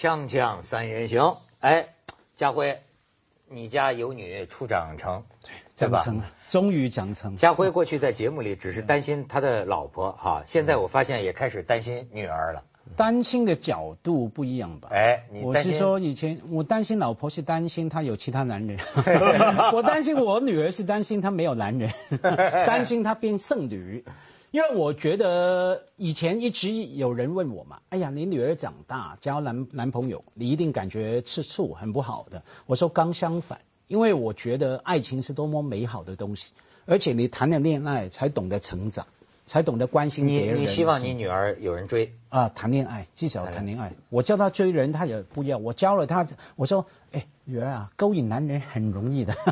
锵锵三人行，哎，家辉，你家有女初长成，对吧？长成了，终于长成。家辉过去在节目里只是担心他的老婆哈，现在我发现也开始担心女儿了。担心的角度不一样吧？哎，你我是说以前我担心老婆是担心她有其他男人，我担心我女儿是担心她没有男人，担心她变剩女。因为我觉得以前一直有人问我嘛，哎呀，你女儿长大交男男朋友，你一定感觉吃醋，很不好的。我说刚相反，因为我觉得爱情是多么美好的东西，而且你谈了恋爱才懂得成长，才懂得关心别人。你希望你女儿有人追？啊，谈恋爱至少谈恋爱。我叫她追人，她也不要。我教了她，我说，哎，女儿啊，勾引男人很容易的。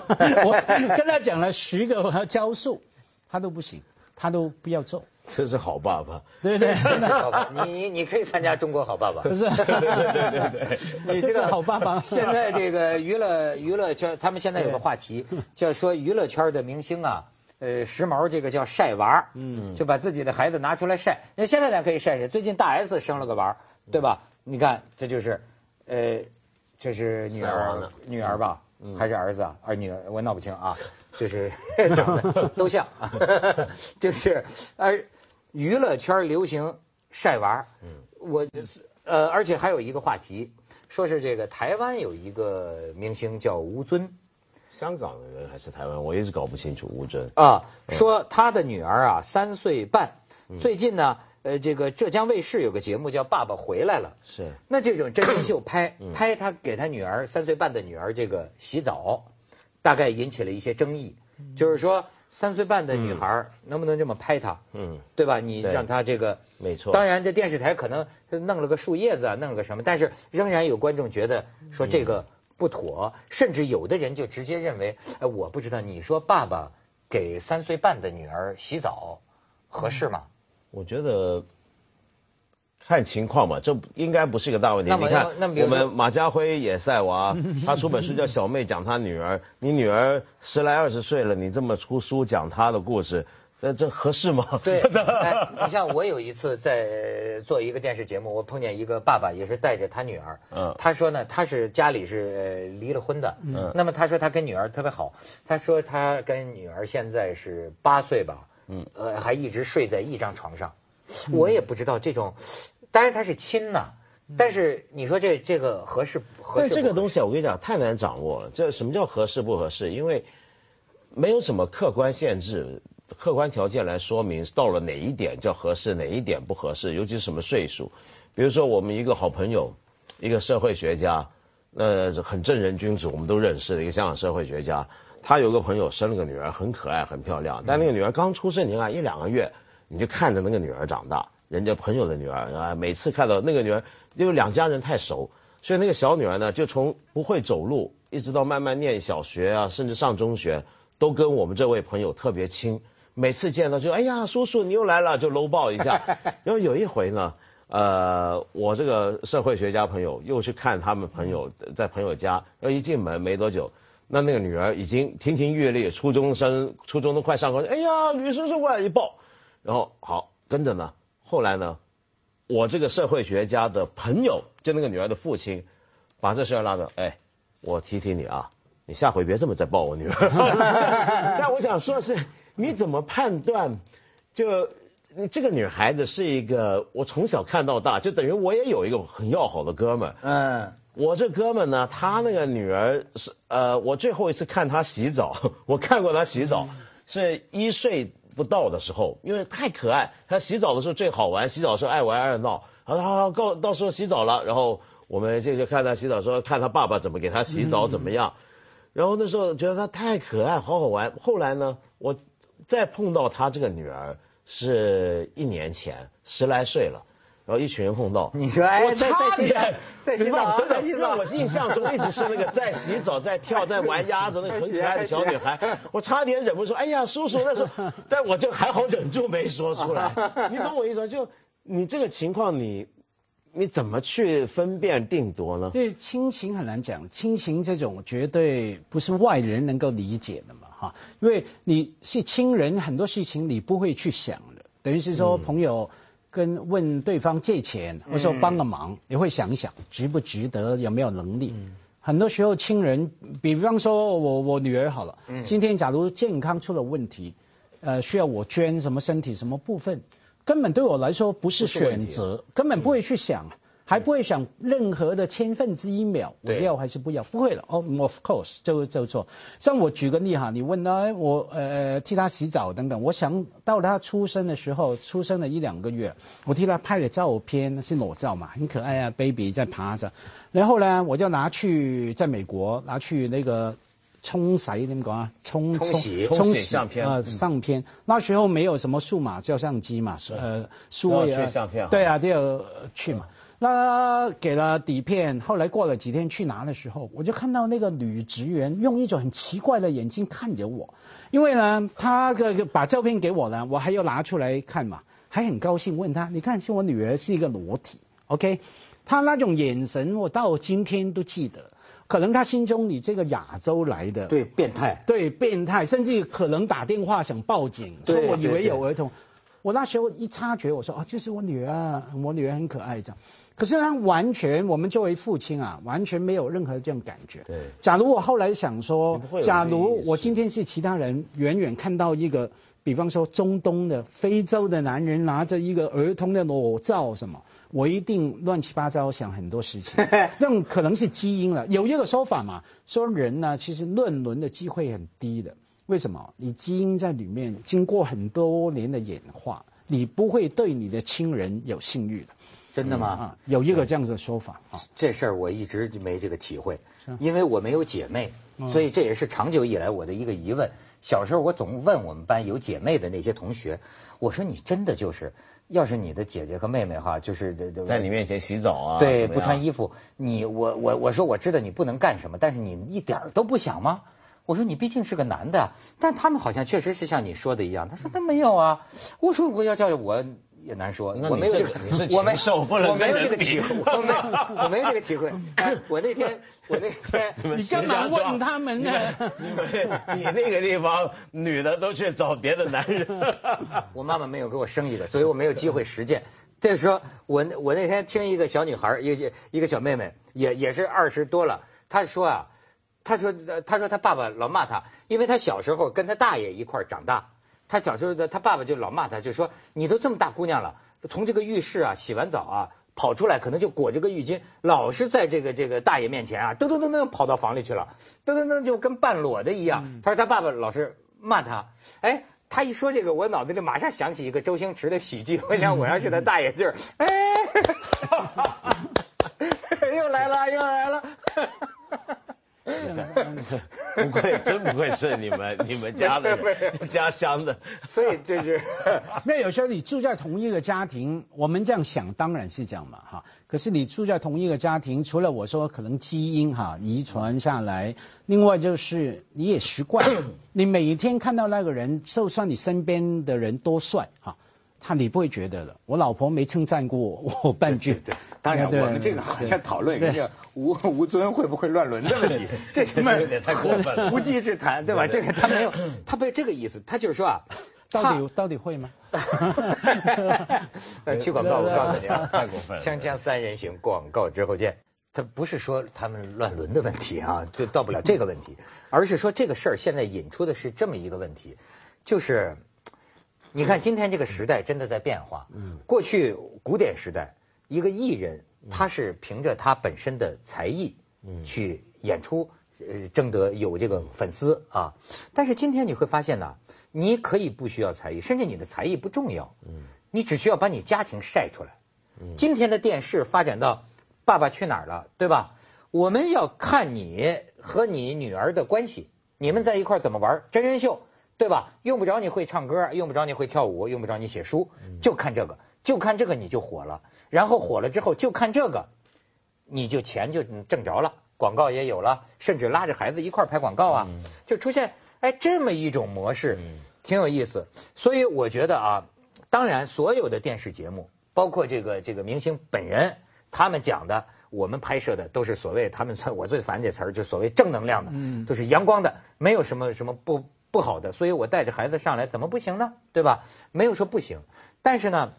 我跟她讲了十个招数，她都不行，他都不要做。这是好爸爸。对不对？真的好爸？你你你可以参加中国好爸爸。不是，对对对对你这个好爸爸。现在这个娱乐娱乐圈，他们现在有个话题，叫说娱乐圈的明星啊，呃，时髦这个叫晒娃，嗯，就把自己的孩子拿出来晒。那现在咱可以晒晒，最近大 S 生了个娃，对吧？你看，这就是，呃，这是女儿女儿吧？还是儿子啊？儿女儿我闹不清啊，就是长得都像，就是而娱乐圈流行晒娃嗯，我呃，而且还有一个话题，说是这个台湾有一个明星叫吴尊。香港的人还是台湾，我一直搞不清楚吴尊。啊，说他的女儿啊三岁半，最近呢，呃，这个浙江卫视有个节目叫《爸爸回来了》，是那这种真人秀 拍拍他给他女儿三岁半的女儿这个洗澡，大概引起了一些争议，就是说三岁半的女孩能不能这么拍她？嗯，对吧？你让她这个没错当然，这电视台可能弄了个树叶子啊，弄了个什么，但是仍然有观众觉得说这个不妥，甚至有的人就直接认为，哎，我不知道，你说爸爸给三岁半的女儿洗澡合适吗？我觉得看情况吧，这应该不是一个大问题。那你看我们马家辉也晒娃，他出本书叫《小妹讲她女儿》，你女儿十来二十岁了，你这么出书讲她的故事，那这合适吗？对，哎，你像我有一次在做一个电视节目，我碰见一个爸爸，也是带着他女儿。嗯他说呢，他是家里是呃离了婚的。嗯那么他说他跟女儿特别好，他说他跟女儿现在是八岁吧。嗯呃，还一直睡在一张床上。我也不知道这种，当然他是亲呐，但是你说这这个合适不合适？这个东西啊，我跟你讲，太难掌握了。这什么叫合适不合适？因为没有什么客观限制、客观条件来说明到了哪一点叫合适，哪一点不合适，尤其是什么岁数。比如说，我们一个好朋友，一个社会学家，呃很正人君子，我们都认识的一个香港社会学家。他有个朋友生了个女儿，很可爱、很漂亮，但那个女儿刚出生，你看一两个月，你就看着那个女儿长大。人家朋友的女儿啊，每次看到那个女儿，因为两家人太熟，所以那个小女儿呢，就从不会走路，一直到慢慢念小学啊，甚至上中学，都跟我们这位朋友特别亲。每次见到就哎呀，叔叔你又来了，就搂抱一下。然后有一回呢，呃，我这个社会学家朋友又去看他们朋友在朋友家，然后一进门没多久，那那个女儿已经亭亭玉立，初中生，初中都快上高，哎呀，吕叔叔过来一抱，然后好跟着呢，后来呢，我这个社会学家的朋友，就那个女儿的父亲，把这事儿拉着，哎，我提提你啊，你下回别这么再抱我女儿。但我想说的是，你怎么判断？就这个女孩子是一个，我从小看到大，就等于我也有一个很要好的哥们儿。嗯，我这哥们呢，他那个女儿是呃，我最后一次看他洗澡，我看过他洗澡，是一岁不到的时候，因为太可爱。他洗澡的时候最好玩，洗澡的时候爱玩爱闹。好，好，好，到到时候洗澡了，然后我们这就看他洗澡，说看他爸爸怎么给他洗澡怎么样。然后那时候觉得他太可爱，好好玩。后来呢，我再碰到他这个女儿是一年前，十来岁了。然后一群人碰到，你说哎我在差点在洗澡真的在洗澡让我印象中一直是那个在洗澡、在跳、在玩鸭子那个很可爱的小女孩，我差点忍不住，哎呀，叔叔那时候，但我就还好忍住没说出来。你懂我意思吗？就你这个情况，你你怎么去分辨定夺呢？对亲情很难讲，亲情这种绝对不是外人能够理解的嘛，哈，因为你是亲人，很多事情你不会去想的，等于是说朋友跟问对方借钱，或者说帮个忙，你会想一想值不值得，有没有能力。很多时候亲人，比方说我我女儿好了，今天假如健康出了问题，呃，需要我捐什么身体什么部分，根本对我来说不是选择，根本不会去想。还不会想任何的千分之一秒，我要还是不要？不会了。哦，of course，就就做。像我举个例哈，你问他，我呃替他洗澡等等。我想到他出生的时候，出生了一两个月，我替他拍了照片，是裸照嘛，很可爱啊，baby 在爬着。然后呢，我就拿去在美国拿去那个冲洗怎么讲啊？冲冲洗冲洗相片啊，相片。那时候没有什么数码照相机嘛，呃，数位相片。对啊，就要去嘛。那给了底片，后来过了几天去拿的时候，我就看到那个女职员用一种很奇怪的眼睛看着我，因为呢，她这个把照片给我了，我还要拿出来看嘛，还很高兴问她，你看，是我女儿是一个裸体，OK，她那种眼神我到今天都记得，可能她心中你这个亚洲来的，对，变态，对，变态，甚至可能打电话想报警，说我以为有儿童，我那时候一察觉，我说啊，这是我女儿，我女儿很可爱这样。可是他完全，我们作为父亲啊，完全没有任何这种感觉。对。假如我后来想说，假如我今天是其他人，远远看到一个，比方说中东的、非洲的男人拿着一个儿童的裸照什么，我一定乱七八糟想很多事情。那种可能是基因了。有一个说法嘛，说人呢其实论伦的机会很低的。为什么？你基因在里面经过很多年的演化，你不会对你的亲人有性欲的。真的吗？啊，有一个这样子的说法啊。这事儿我一直就没这个体会，因为我没有姐妹，所以这也是长久以来我的一个疑问。小时候我总问我们班有姐妹的那些同学，我说你真的就是，要是你的姐姐和妹妹哈，就是在你面前洗澡啊，对，不穿衣服，你我我我说我知道你不能干什么，但是你一点都不想吗？我说你毕竟是个男的，但他们好像确实是像你说的一样。他说他没有啊。我说我要叫我。也难说，我没有这个，我没受不了，我没有这个体会，我没有，我没有这个体会。我那天，我那天，你干嘛问他们呢？你那个地方女的都去找别的男人。我妈妈没有给我生一个，所以我没有机会实践。再说我我那天听一个小女孩，一个一个小妹妹，也也是二十多了，她说啊，她说她说她爸爸老骂她，因为她小时候跟她大爷一块长大。他小时候的他爸爸就老骂他，就说你都这么大姑娘了，从这个浴室啊洗完澡啊跑出来，可能就裹着个浴巾，老是在这个这个大爷面前啊噔噔噔噔跑到房里去了，噔噔噔就跟半裸的一样。他说他爸爸老是骂他，哎，他一说这个，我脑子里马上想起一个周星驰的喜剧，我想我要是他大爷就是，哎，又来了又来了。不愧真不愧是你们你们家的 家乡的，所以就是，那有时候你住在同一个家庭，我们这样想当然是这样嘛哈。可是你住在同一个家庭，除了我说可能基因哈遗传下来，另外就是你也习惯，你每一天看到那个人，就算你身边的人多帅哈。他你不会觉得的，我老婆没称赞过我 半句。对，当然我们这个好像讨论人家吴吴尊会不会乱伦的问题，这他妈有点太过分了，无稽之谈，对吧？这个他没有，他不是这个意思，他就是说啊，到底到底会吗？那去广告，我告诉你啊，太过分了。锵锵三人行，广告之后见。他不是说他们乱伦的问题啊，就到不了这个问题，而是说这个事儿现在引出的是这么一个问题，就是。你看，今天这个时代真的在变化。嗯，过去古典时代，一个艺人他是凭着他本身的才艺，嗯，去演出，呃，争得有这个粉丝啊。但是今天你会发现呢，你可以不需要才艺，甚至你的才艺不重要。嗯，你只需要把你家庭晒出来。嗯，今天的电视发展到《爸爸去哪儿》了，对吧？我们要看你和你女儿的关系，你们在一块怎么玩真人秀。对吧？用不着你会唱歌，用不着你会跳舞，用不着你写书，就看这个，就看这个你就火了。然后火了之后就看这个，你就钱就挣着了，广告也有了，甚至拉着孩子一块拍广告啊，就出现哎这么一种模式，挺有意思。所以我觉得啊，当然所有的电视节目，包括这个这个明星本人，他们讲的，我们拍摄的都是所谓他们我最烦这词儿，就所谓正能量的，都是阳光的，没有什么什么不。不好的，所以我带着孩子上来怎么不行呢？对吧？没有说不行，但是呢，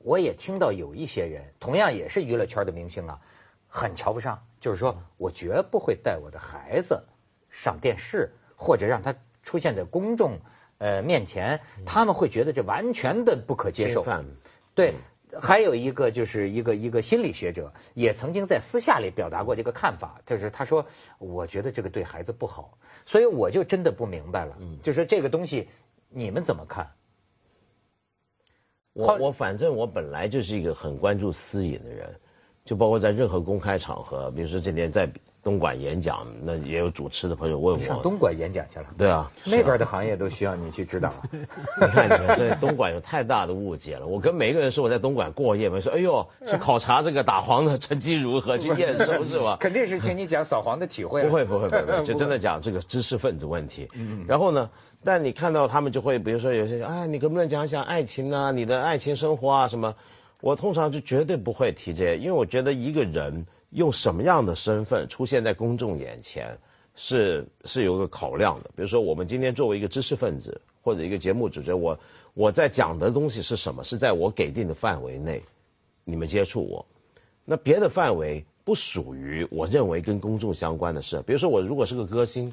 我也听到有一些人，同样也是娱乐圈的明星啊，很瞧不上，就是说我绝不会带我的孩子上电视，或者让他出现在公众呃面前，他们会觉得这完全的不可接受。对。还有一个就是一个一个心理学者，也曾经在私下里表达过这个看法，就是他说，我觉得这个对孩子不好，所以我就真的不明白了，就是这个东西你们怎么看？我我反正我本来就是一个很关注私隐的人，就包括在任何公开场合，比如说今天在。东莞演讲，那也有主持的朋友问我上东莞演讲去了。对啊，那边的行业都需要你去指导。你看，你看，对东莞有太大的误解了。我跟每一个人说我在东莞过夜，我说哎呦，去考察这个打黄的成绩如何，去验收是吧？肯定是请你讲扫黄的体会。不会不会不会，就 真的讲这个知识分子问题。嗯然后呢，但你看到他们就会，比如说有些啊，你能不能讲讲爱情啊，你的爱情生活啊什么？我通常就绝对不会提这些，因为我觉得一个人。用什么样的身份出现在公众眼前，是是有个考量的。比如说，我们今天作为一个知识分子或者一个节目主持人，我我在讲的东西是什么？是在我给定的范围内，你们接触我。那别的范围不属于我认为跟公众相关的事。比如说，我如果是个歌星，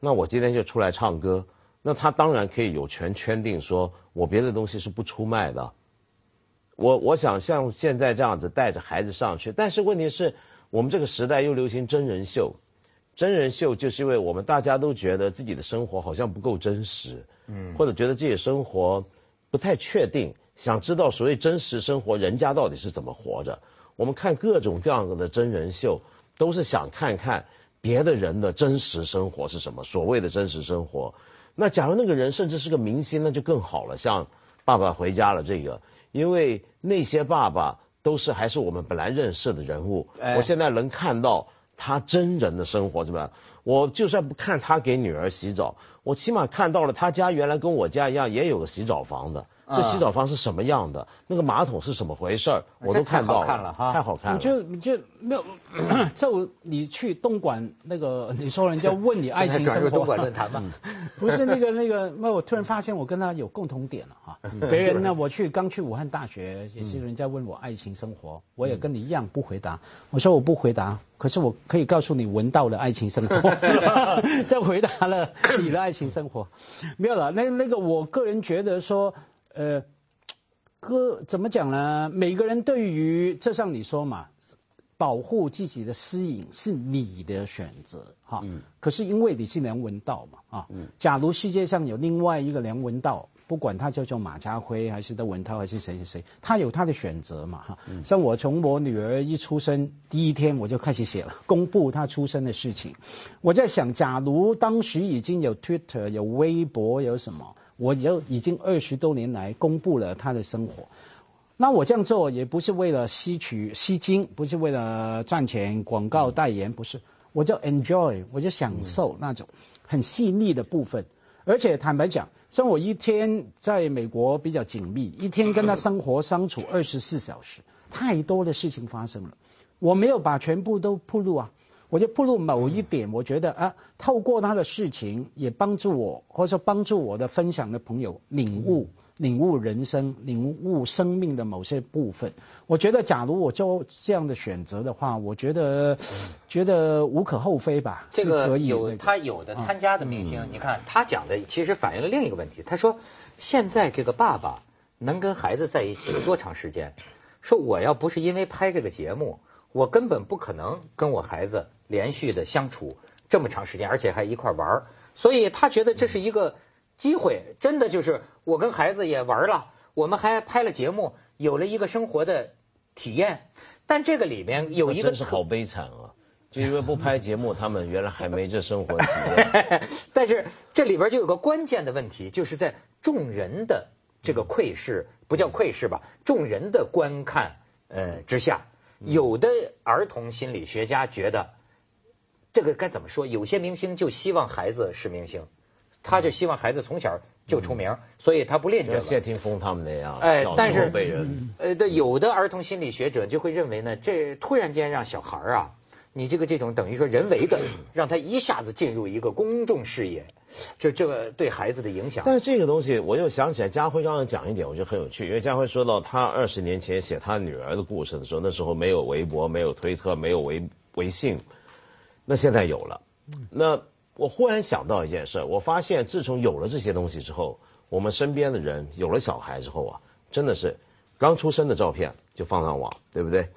那我今天就出来唱歌，那他当然可以有权圈定说我别的东西是不出卖的。我我想像现在这样子带着孩子上去，但是问题是。我们这个时代又流行真人秀，真人秀就是因为我们大家都觉得自己的生活好像不够真实，嗯，或者觉得自己生活不太确定，想知道所谓真实生活人家到底是怎么活着。我们看各种各样的真人秀，都是想看看别的人的真实生活是什么。所谓的真实生活，那假如那个人甚至是个明星，那就更好了。像《爸爸回家了》这个，因为那些爸爸。都是还是我们本来认识的人物，我现在能看到他真人的生活，是吧？我就算不看他给女儿洗澡，我起码看到了他家原来跟我家一样，也有个洗澡房的。这洗澡房是什么样的？那个马桶是什么回事儿？我都看到了，太好看了。你就你就没有？就你去东莞那个，你说人家问你爱情生活？东莞论坛 吗？不是那个那个，那我突然发现我跟他有共同点了哈。别人呢，我去刚去武汉大学，也是人家问我爱情生活，我也跟你一样不回答。我说我不回答，可是我可以告诉你闻到了爱情生活 就回答了你的爱情生活。没有了，那那个我个人觉得说。呃，哥怎么讲呢？每个人对于就像你说嘛，保护自己的私隐是你的选择哈。嗯。可是因为你是梁文道嘛啊。嗯。假如世界上有另外一个梁文道，不管他叫做马家辉还是窦文涛还是谁谁谁，他有他的选择嘛哈。嗯。像我从我女儿一出生第一天我就开始写了，公布她出生的事情。我在想，假如当时已经有 Twitter 有微博有什么？我就已经二十多年来公布了他的生活，那我这样做也不是为了吸取吸金，不是为了赚钱广告代言，不是，我就 enjoy，我就享受那种很细腻的部分。而且坦白讲，像我一天在美国比较紧密，一天跟他生活相处二十四小时，太多的事情发生了，我没有把全部都铺露啊。我就步入某一点，我觉得啊，透过他的事情，也帮助我，或者说帮助我的分享的朋友领悟、领悟人生、领悟生命的某些部分。我觉得，假如我做这样的选择的话，我觉得觉得无可厚非吧。这个有他有的参加的明星，你看他讲的其实反映了另一个问题。他说，现在这个爸爸能跟孩子在一起多长时间？说我要不是因为拍这个节目。我根本不可能跟我孩子连续的相处这么长时间，而且还一块玩所以他觉得这是一个机会，真的就是我跟孩子也玩了，我们还拍了节目，有了一个生活的体验。但这个里面有一个真是好悲惨啊！就因为不拍节目，他们原来还没这生活体验。但是这里边就有个关键的问题，就是在众人的这个窥视，不叫窥视吧？众人的观看呃之下。有的儿童心理学家觉得，这个该怎么说？有些明星就希望孩子是明星，他就希望孩子从小就出名，所以他不练这个。谢霆锋他们那样，哎，但是呃，对有的儿童心理学者就会认为呢，这突然间让小孩啊你这个这种等于说人为的让他一下子进入一个公众视野，这这个对孩子的影响。但是这个东西，我又想起来，家辉刚刚讲一点，我觉得很有趣。因为家辉说到他二十年前写他女儿的故事的时候，那时候没有微博，没有推特，没有微微信，那现在有了。那我忽然想到一件事，我发现自从有了这些东西之后，我们身边的人有了小孩之后啊，真的是刚出生的照片就放上网，对不对？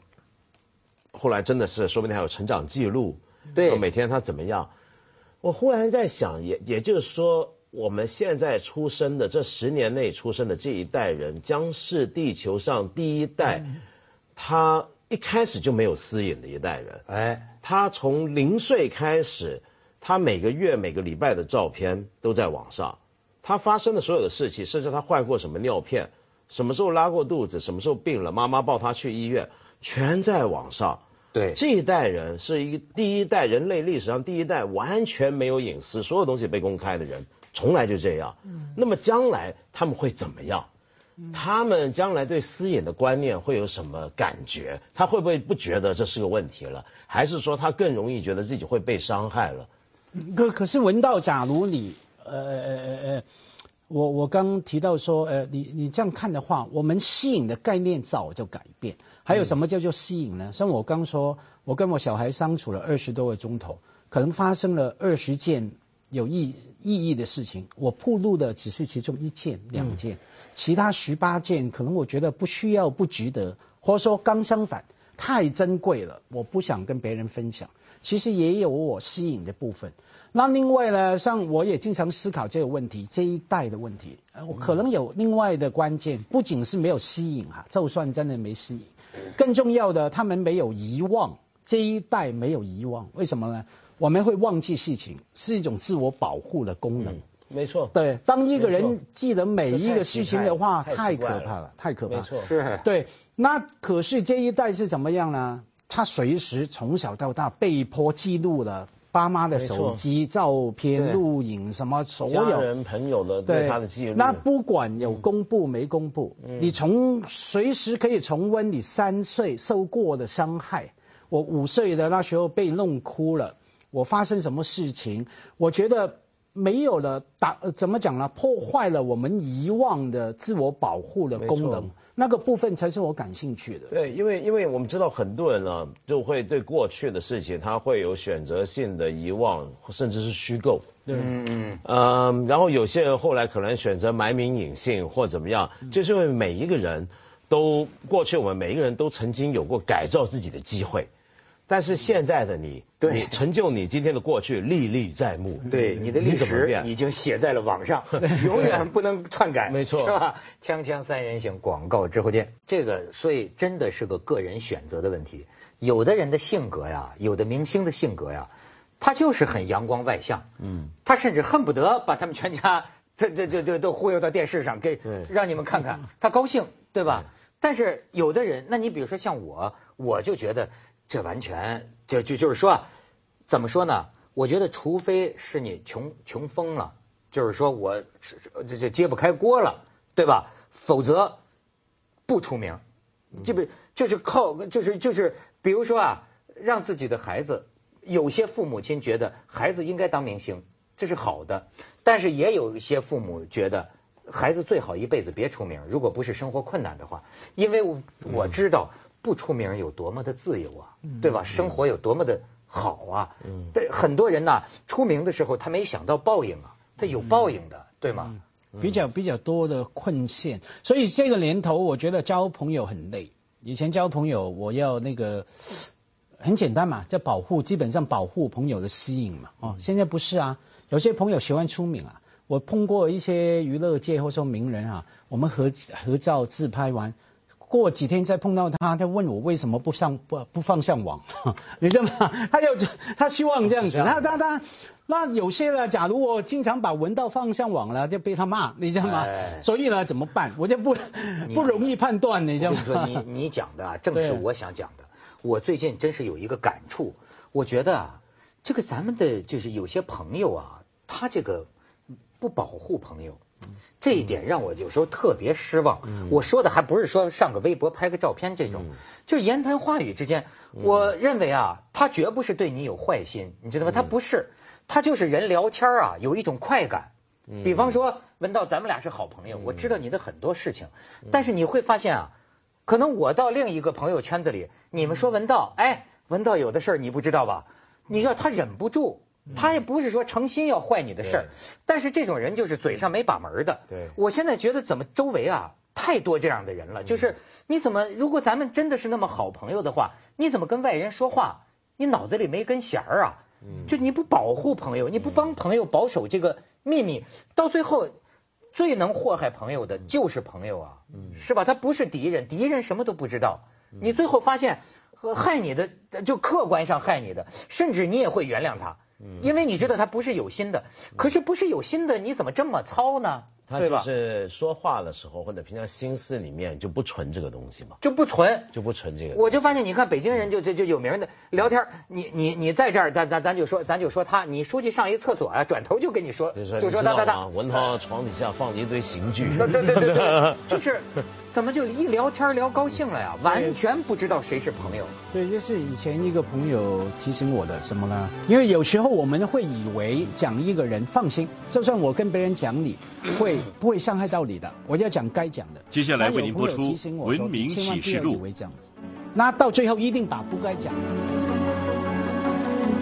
后来真的是，说不定还有成长记录，对，每天他怎么样？我忽然在想，也也就是说，我们现在出生的这十年内出生的这一代人，将是地球上第一代，他一开始就没有私隐的一代人。哎，他从零岁开始，他每个月、每个礼拜的照片都在网上，他发生的所有的事情，甚至他换过什么尿片，什么时候拉过肚子，什么时候病了，妈妈抱他去医院。全在网上，对这一代人是一个第一代人类历史上第一代完全没有隐私，所有东西被公开的人，从来就这样。嗯，那么将来他们会怎么样？他们将来对私隐的观念会有什么感觉？他会不会不觉得这是个问题了？还是说他更容易觉得自己会被伤害了？可可是文道，假如你呃呃呃呃。我我刚提到说，呃，你你这样看的话，我们吸引的概念早就改变。还有什么叫做吸引呢？像我刚说，我跟我小孩相处了二十多个钟头，可能发生了二十件有意意义的事情，我铺路的只是其中一件、两件，其他十八件可能我觉得不需要、不值得，或者说刚相反，太珍贵了，我不想跟别人分享。其实也有我吸引的部分。那另外呢，像我也经常思考这个问题，这一代的问题，我可能有另外的关键，不仅是没有吸引哈，就算真的没吸引，更重要的，他们没有遗忘，这一代没有遗忘，为什么呢？我们会忘记事情，是一种自我保护的功能。没错。对，当一个人记得每一个事情的话，太可怕了，太可怕。没错。是。对，那可是这一代是怎么样呢？他随时从小到大被迫记录了爸妈的手机照片、录影什么所有家人朋友的对他的记录。那不管有公布没公布，你从随时可以重温你三岁受过的伤害。我五岁的那时候被弄哭了，我发生什么事情？我觉得没有了打怎么讲呢？破坏了我们遗忘的自我保护的功能。那个部分才是我感兴趣的。对，因为因为我们知道很多人呢，就会对过去的事情，他会有选择性的遗忘，甚至是虚构。嗯嗯。嗯，然后有些人后来可能选择埋名隐姓或怎么样，就是因为每一个人都过去，我们每一个人都曾经有过改造自己的机会。但是现在的你，你成就你今天的过去历历在目。对，你的历史已经写在了网上，永远不能篡改。没错，是吧？锵锵三人行，广告之后见。这个，所以真的是个个人选择的问题。有的人的性格呀，有的明星的性格呀，他就是很阳光外向。嗯。他甚至恨不得把他们全家，这这这这都忽悠到电视上，给让你们看看，他高兴，对吧？但是有的人，那你比如说像我，我就觉得。这完全就就就是说，怎么说呢？我觉得，除非是你穷穷疯了，就是说我这这揭不开锅了，对吧？否则不出名，这不就是靠就是就是，比如说啊，让自己的孩子，有些父母亲觉得孩子应该当明星，这是好的，但是也有一些父母觉得孩子最好一辈子别出名，如果不是生活困难的话，因为我知道。不出名有多么的自由啊，对吧？生活有多么的好啊！对很多人呐，出名的时候他没想到报应啊，他有报应的，对吗？比较比较多的困陷，所以这个年头我觉得交朋友很累。以前交朋友我要那个很简单嘛，叫保护，基本上保护朋友的吸引嘛。哦，现在不是啊，有些朋友喜欢出名啊。我碰过一些娱乐界或说名人啊，我们合合照自拍完。过几天再碰到他，他问我为什么不上不不放上网，你知道吗？他要他希望这样子，那他他那有些呢，假如我经常把文道放上网了，就被他骂，你知道吗？所以呢，怎么办？我就不不容易判断，你知道吗？你你讲的啊，正是我想讲的。我最近真是有一个感触，我觉得啊，这个咱们的就是有些朋友啊，他这个不保护朋友。这一点让我有时候特别失望。我说的还不是说上个微博拍个照片这种，就是言谈话语之间，我认为啊，他绝不是对你有坏心，你知道吗？他不是，他就是人聊天啊，有一种快感。比方说，文道，咱们俩是好朋友，我知道你的很多事情，但是你会发现啊，可能我到另一个朋友圈子里，你们说文道，哎，文道有的事儿你不知道吧？你知道他忍不住。他也不是说诚心要坏你的事儿，但是这种人就是嘴上没把门的。对，我现在觉得怎么周围啊太多这样的人了，就是你怎么如果咱们真的是那么好朋友的话，你怎么跟外人说话？你脑子里没根弦儿啊？就你不保护朋友，你不帮朋友保守这个秘密，到最后最能祸害朋友的就是朋友啊，是吧？他不是敌人，敌人什么都不知道，你最后发现和害你的就客观上害你的，甚至你也会原谅他。因为你知道他不是有心的，可是不是有心的，你怎么这么糙呢？他就是说话的时候或者平常心思里面就不存这个东西嘛，就不存，就不存这个。我就发现，你看北京人就就就有名的聊天，你你你在这儿，咱咱咱就说，咱就说他，你出去上一厕所啊，转头就跟你说，就说他他他，文涛床底下放着一堆刑具，对对对对，就是。怎么就一聊天聊高兴了呀？完全不知道谁是朋友。对，就是以前一个朋友提醒我的什么呢？因为有时候我们会以为讲一个人放心，就算我跟别人讲你，会不会伤害到你的？我要讲该讲的。接下来为您播出《文明启示录》。那到最后一定把不该讲的。